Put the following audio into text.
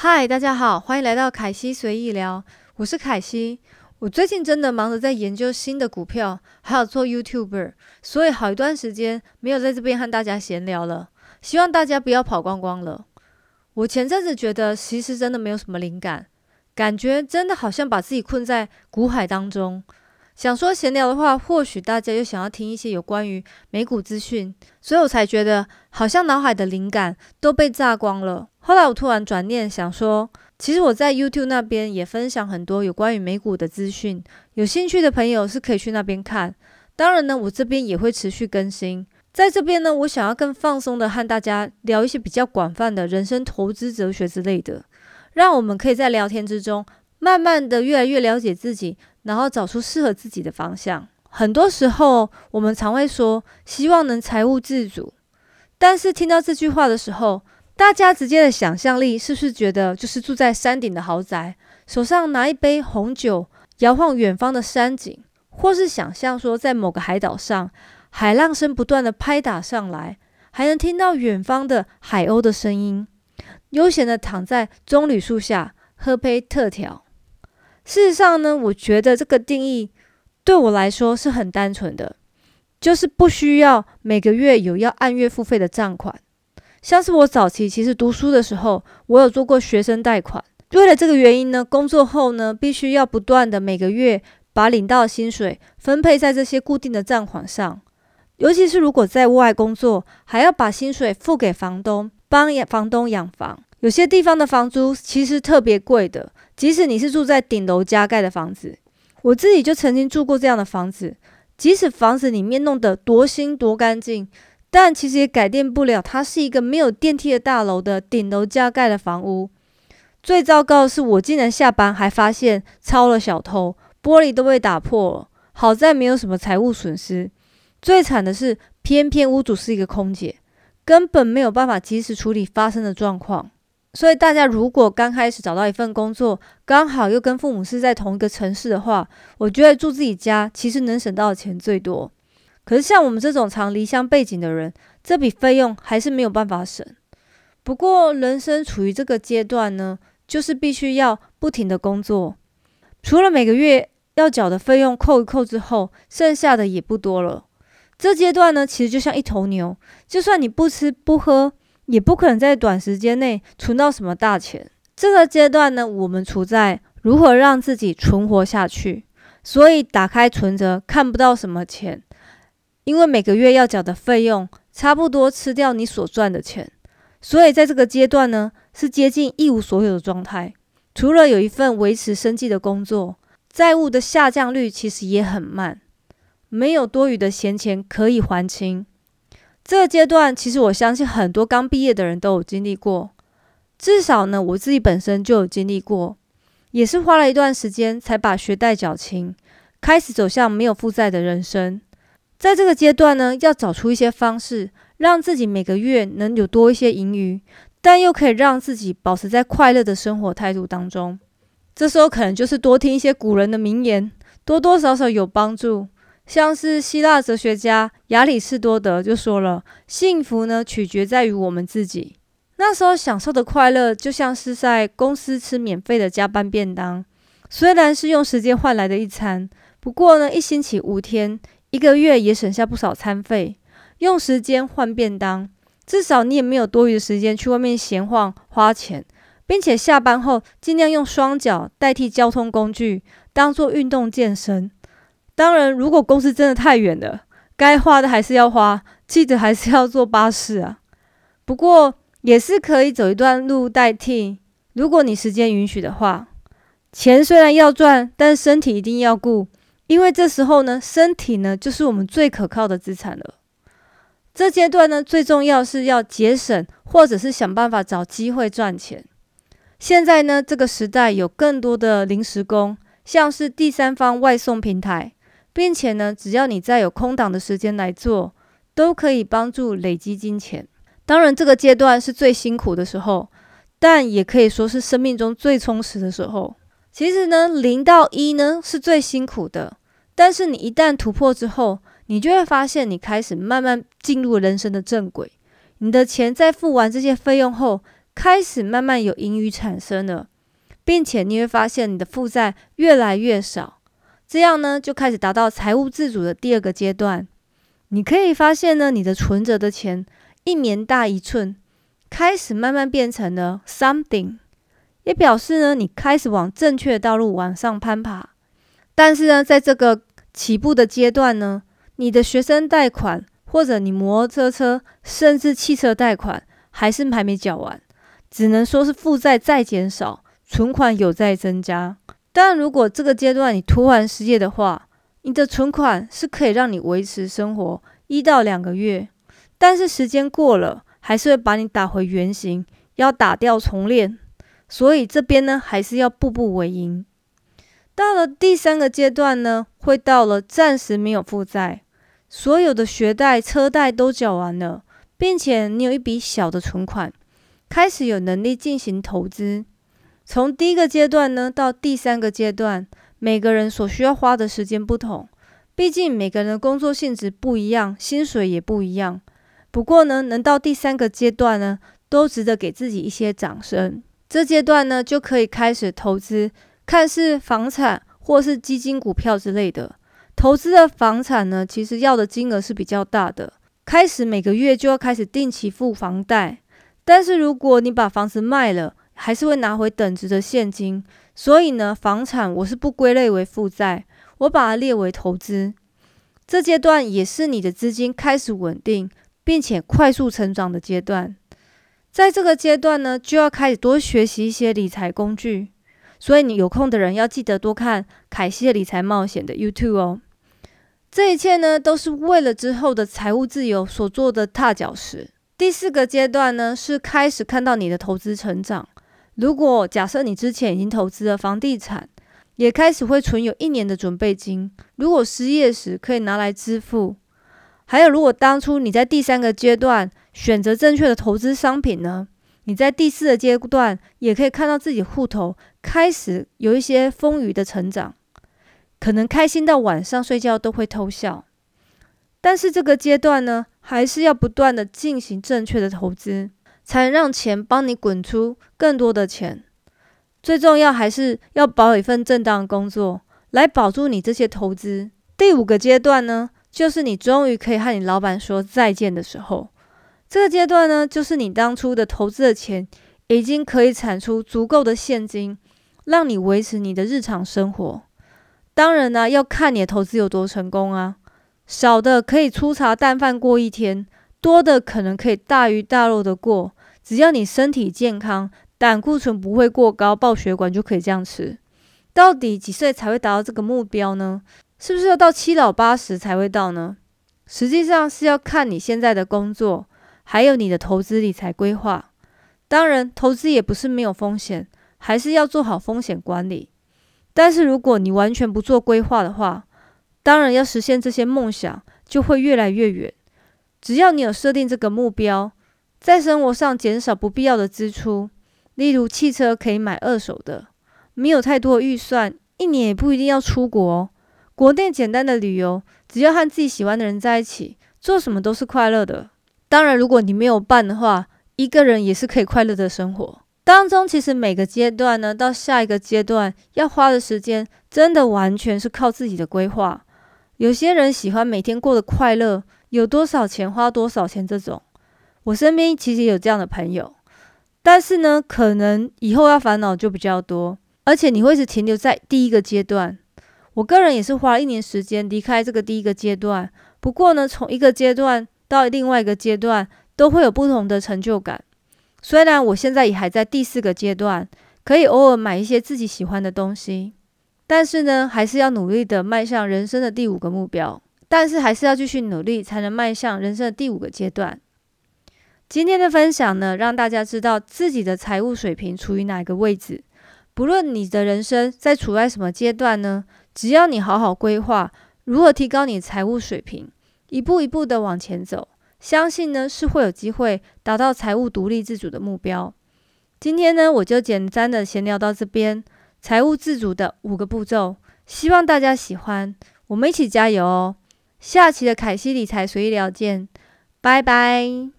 嗨，大家好，欢迎来到凯西随意聊，我是凯西。我最近真的忙着在研究新的股票，还有做 YouTuber，所以好一段时间没有在这边和大家闲聊了。希望大家不要跑光光了。我前阵子觉得其实真的没有什么灵感，感觉真的好像把自己困在股海当中。想说闲聊的话，或许大家又想要听一些有关于美股资讯，所以我才觉得好像脑海的灵感都被榨光了。后来我突然转念想说，其实我在 YouTube 那边也分享很多有关于美股的资讯，有兴趣的朋友是可以去那边看。当然呢，我这边也会持续更新。在这边呢，我想要更放松的和大家聊一些比较广泛的人生投资哲学之类的，让我们可以在聊天之中，慢慢的越来越了解自己。然后找出适合自己的方向。很多时候，我们常会说希望能财务自主，但是听到这句话的时候，大家直接的想象力是不是觉得就是住在山顶的豪宅，手上拿一杯红酒，摇晃远方的山景，或是想象说在某个海岛上，海浪声不断的拍打上来，还能听到远方的海鸥的声音，悠闲的躺在棕榈树下喝杯特调。事实上呢，我觉得这个定义对我来说是很单纯的，就是不需要每个月有要按月付费的账款。像是我早期其实读书的时候，我有做过学生贷款。为了这个原因呢，工作后呢，必须要不断的每个月把领到的薪水分配在这些固定的账款上。尤其是如果在外工作，还要把薪水付给房东，帮养房东养房。有些地方的房租其实特别贵的。即使你是住在顶楼加盖的房子，我自己就曾经住过这样的房子。即使房子里面弄得多新多干净，但其实也改变不了它是一个没有电梯的大楼的顶楼加盖的房屋。最糟糕的是，我竟然下班还发现抄了小偷，玻璃都被打破了。好在没有什么财务损失。最惨的是，偏偏屋主是一个空姐，根本没有办法及时处理发生的状况。所以大家如果刚开始找到一份工作，刚好又跟父母是在同一个城市的话，我觉得住自己家其实能省到的钱最多。可是像我们这种常离乡背景的人，这笔费用还是没有办法省。不过人生处于这个阶段呢，就是必须要不停的工作，除了每个月要缴的费用扣一扣之后，剩下的也不多了。这阶段呢，其实就像一头牛，就算你不吃不喝。也不可能在短时间内存到什么大钱。这个阶段呢，我们处在如何让自己存活下去。所以打开存折看不到什么钱，因为每个月要缴的费用差不多吃掉你所赚的钱。所以在这个阶段呢，是接近一无所有的状态。除了有一份维持生计的工作，债务的下降率其实也很慢，没有多余的闲钱可以还清。这个阶段，其实我相信很多刚毕业的人都有经历过，至少呢，我自己本身就有经历过，也是花了一段时间才把学贷缴清，开始走向没有负债的人生。在这个阶段呢，要找出一些方式，让自己每个月能有多一些盈余，但又可以让自己保持在快乐的生活态度当中。这时候可能就是多听一些古人的名言，多多少少有帮助。像是希腊哲学家亚里士多德就说了：“幸福呢，取决在于我们自己。”那时候享受的快乐，就像是在公司吃免费的加班便当，虽然是用时间换来的一餐，不过呢，一星期五天，一个月也省下不少餐费。用时间换便当，至少你也没有多余的时间去外面闲晃花钱，并且下班后尽量用双脚代替交通工具，当做运动健身。当然，如果公司真的太远了，该花的还是要花，记得还是要坐巴士啊。不过也是可以走一段路代替。如果你时间允许的话，钱虽然要赚，但身体一定要顾，因为这时候呢，身体呢就是我们最可靠的资产了。这阶段呢，最重要是要节省，或者是想办法找机会赚钱。现在呢，这个时代有更多的临时工，像是第三方外送平台。并且呢，只要你在有空档的时间来做，都可以帮助累积金钱。当然，这个阶段是最辛苦的时候，但也可以说是生命中最充实的时候。其实呢，零到一呢是最辛苦的，但是你一旦突破之后，你就会发现你开始慢慢进入人生的正轨。你的钱在付完这些费用后，开始慢慢有盈余产生了，并且你会发现你的负债越来越少，这样呢就开始达到财务自主的第二个阶段。你可以发现呢，你的存折的钱一年大一寸，开始慢慢变成了 something，也表示呢你开始往正确的道路往上攀爬。但是呢，在这个起步的阶段呢，你的学生贷款或者你摩托车甚至汽车贷款还是还没缴完。只能说是负债在减少，存款有在增加。但如果这个阶段你突然失业的话，你的存款是可以让你维持生活一到两个月。但是时间过了，还是会把你打回原形，要打掉重练。所以这边呢，还是要步步为营。到了第三个阶段呢，会到了暂时没有负债，所有的学贷、车贷都缴完了，并且你有一笔小的存款。开始有能力进行投资。从第一个阶段呢到第三个阶段，每个人所需要花的时间不同，毕竟每个人的工作性质不一样，薪水也不一样。不过呢，能到第三个阶段呢，都值得给自己一些掌声。这阶段呢，就可以开始投资，看是房产或是基金、股票之类的。投资的房产呢，其实要的金额是比较大的，开始每个月就要开始定期付房贷。但是如果你把房子卖了，还是会拿回等值的现金。所以呢，房产我是不归类为负债，我把它列为投资。这阶段也是你的资金开始稳定，并且快速成长的阶段。在这个阶段呢，就要开始多学习一些理财工具。所以你有空的人要记得多看凯西的理财冒险的 YouTube 哦。这一切呢，都是为了之后的财务自由所做的踏脚石。第四个阶段呢，是开始看到你的投资成长。如果假设你之前已经投资了房地产，也开始会存有一年的准备金，如果失业时可以拿来支付。还有，如果当初你在第三个阶段选择正确的投资商品呢，你在第四个阶段也可以看到自己户头开始有一些丰腴的成长，可能开心到晚上睡觉都会偷笑。但是这个阶段呢，还是要不断的进行正确的投资，才能让钱帮你滚出更多的钱。最重要还是要保一份正当的工作，来保住你这些投资。第五个阶段呢，就是你终于可以和你老板说再见的时候。这个阶段呢，就是你当初的投资的钱已经可以产出足够的现金，让你维持你的日常生活。当然呢，要看你的投资有多成功啊。少的可以粗茶淡饭过一天，多的可能可以大鱼大肉的过。只要你身体健康，胆固醇不会过高，爆血管就可以这样吃。到底几岁才会达到这个目标呢？是不是要到七老八十才会到呢？实际上是要看你现在的工作，还有你的投资理财规划。当然，投资也不是没有风险，还是要做好风险管理。但是如果你完全不做规划的话，当然，要实现这些梦想就会越来越远。只要你有设定这个目标，在生活上减少不必要的支出，例如汽车可以买二手的，没有太多预算，一年也不一定要出国，国内简单的旅游，只要和自己喜欢的人在一起，做什么都是快乐的。当然，如果你没有伴的话，一个人也是可以快乐的生活。当中其实每个阶段呢，到下一个阶段要花的时间，真的完全是靠自己的规划。有些人喜欢每天过得快乐，有多少钱花多少钱这种。我身边其实有这样的朋友，但是呢，可能以后要烦恼就比较多，而且你会是停留在第一个阶段。我个人也是花了一年时间离开这个第一个阶段，不过呢，从一个阶段到另外一个阶段，都会有不同的成就感。虽然我现在也还在第四个阶段，可以偶尔买一些自己喜欢的东西。但是呢，还是要努力的迈向人生的第五个目标。但是还是要继续努力，才能迈向人生的第五个阶段。今天的分享呢，让大家知道自己的财务水平处于哪个位置。不论你的人生在处在什么阶段呢，只要你好好规划如何提高你的财务水平，一步一步的往前走，相信呢是会有机会达到财务独立自主的目标。今天呢，我就简单的闲聊到这边。财务自主的五个步骤，希望大家喜欢，我们一起加油哦！下期的凯西理财随意聊见，拜拜。